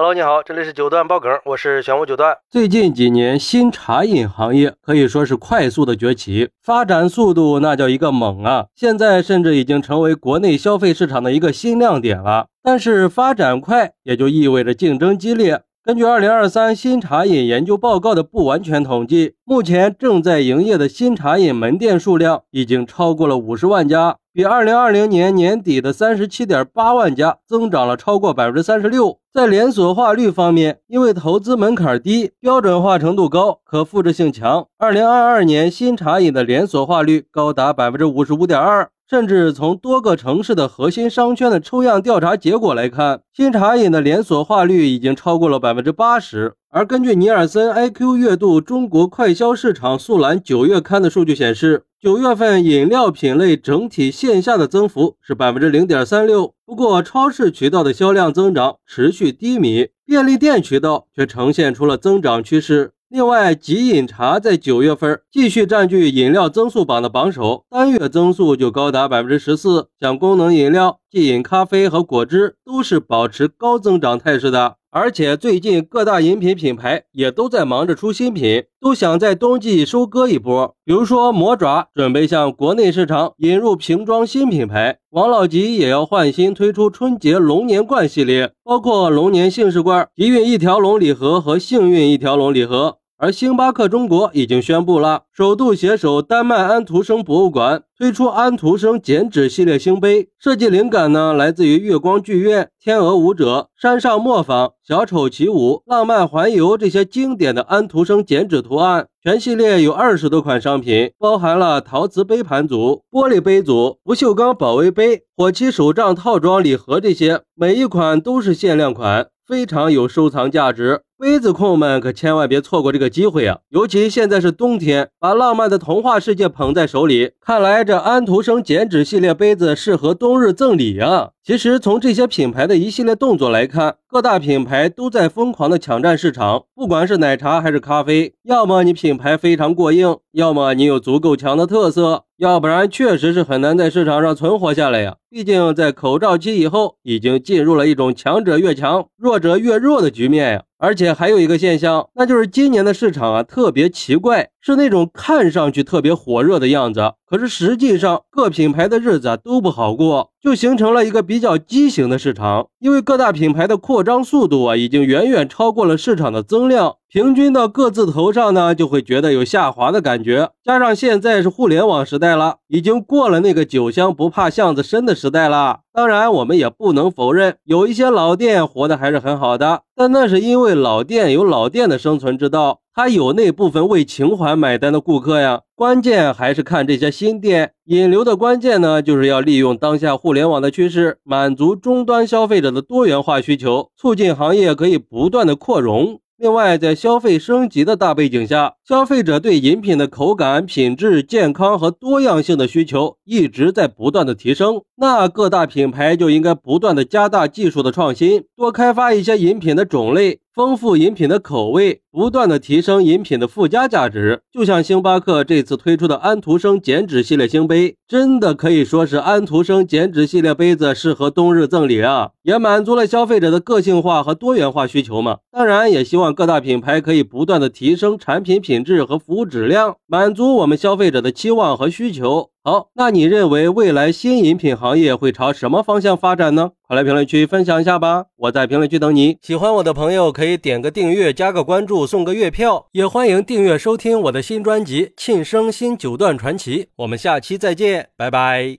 Hello，你好，这里是九段爆梗，我是玄武九段。最近几年，新茶饮行业可以说是快速的崛起，发展速度那叫一个猛啊！现在甚至已经成为国内消费市场的一个新亮点了。但是发展快，也就意味着竞争激烈。根据二零二三新茶饮研究报告的不完全统计，目前正在营业的新茶饮门店数量已经超过了五十万家，比二零二零年年底的三十七点八万家增长了超过百分之三十六。在连锁化率方面，因为投资门槛低、标准化程度高、可复制性强，二零二二年新茶饮的连锁化率高达百分之五十五点二。甚至从多个城市的核心商圈的抽样调查结果来看，新茶饮的连锁化率已经超过了百分之八十。而根据尼尔森 IQ 月度中国快消市场速览九月刊的数据显示，九月份饮料品类整体线下的增幅是百分之零点三六。不过，超市渠道的销量增长持续低迷，便利店渠道却呈现出了增长趋势。另外，即饮茶在九月份继续占据饮料增速榜的榜首，单月增速就高达百分之十四。像功能饮料、即饮咖啡和果汁都是保持高增长态势的。而且最近各大饮品品牌也都在忙着出新品，都想在冬季收割一波。比如说魔爪准备向国内市场引入瓶装新品牌，王老吉也要换新推出春节龙年罐系列，包括龙年幸事罐、吉运一条龙礼盒和幸运一条龙礼盒。而星巴克中国已经宣布了，首度携手丹麦安徒生博物馆推出安徒生剪纸系列星杯，设计灵感呢来自于月光剧院、天鹅舞者、山上磨坊、小丑起舞、浪漫环游这些经典的安徒生剪纸图案。全系列有二十多款商品，包含了陶瓷杯盘组、玻璃杯组、不锈钢保温杯、火漆手账套装礼盒这些，每一款都是限量款。非常有收藏价值，杯子控们可千万别错过这个机会啊！尤其现在是冬天，把浪漫的童话世界捧在手里，看来这安徒生剪纸系列杯子适合冬日赠礼啊！其实从这些品牌的一系列动作来看，各大品牌都在疯狂的抢占市场。不管是奶茶还是咖啡，要么你品牌非常过硬，要么你有足够强的特色，要不然确实是很难在市场上存活下来呀。毕竟在口罩期以后，已经进入了一种强者越强、弱者越弱的局面呀。而且还有一个现象，那就是今年的市场啊特别奇怪，是那种看上去特别火热的样子，可是实际上各品牌的日子都不好过，就形成了一个比较畸形的市场。因为各大品牌的扩张速度啊，已经远远超过了市场的增量。平均到各自头上呢，就会觉得有下滑的感觉。加上现在是互联网时代了，已经过了那个酒香不怕巷子深的时代了。当然，我们也不能否认，有一些老店活得还是很好的，但那是因为老店有老店的生存之道，他有那部分为情怀买单的顾客呀。关键还是看这些新店引流的关键呢，就是要利用当下互联网的趋势，满足终端消费者的多元化需求，促进行业可以不断的扩容。另外，在消费升级的大背景下，消费者对饮品的口感、品质、健康和多样性的需求一直在不断的提升。那各大品牌就应该不断的加大技术的创新，多开发一些饮品的种类。丰富饮品的口味，不断的提升饮品的附加价值。就像星巴克这次推出的安徒生剪纸系列星杯，真的可以说是安徒生剪纸系列杯子适合冬日赠礼啊，也满足了消费者的个性化和多元化需求嘛。当然，也希望各大品牌可以不断的提升产品品质和服务质量，满足我们消费者的期望和需求。好，那你认为未来新饮品行业会朝什么方向发展呢？快来评论区分享一下吧！我在评论区等你。喜欢我的朋友可以点个订阅、加个关注、送个月票，也欢迎订阅收听我的新专辑《庆生新九段传奇》。我们下期再见，拜拜。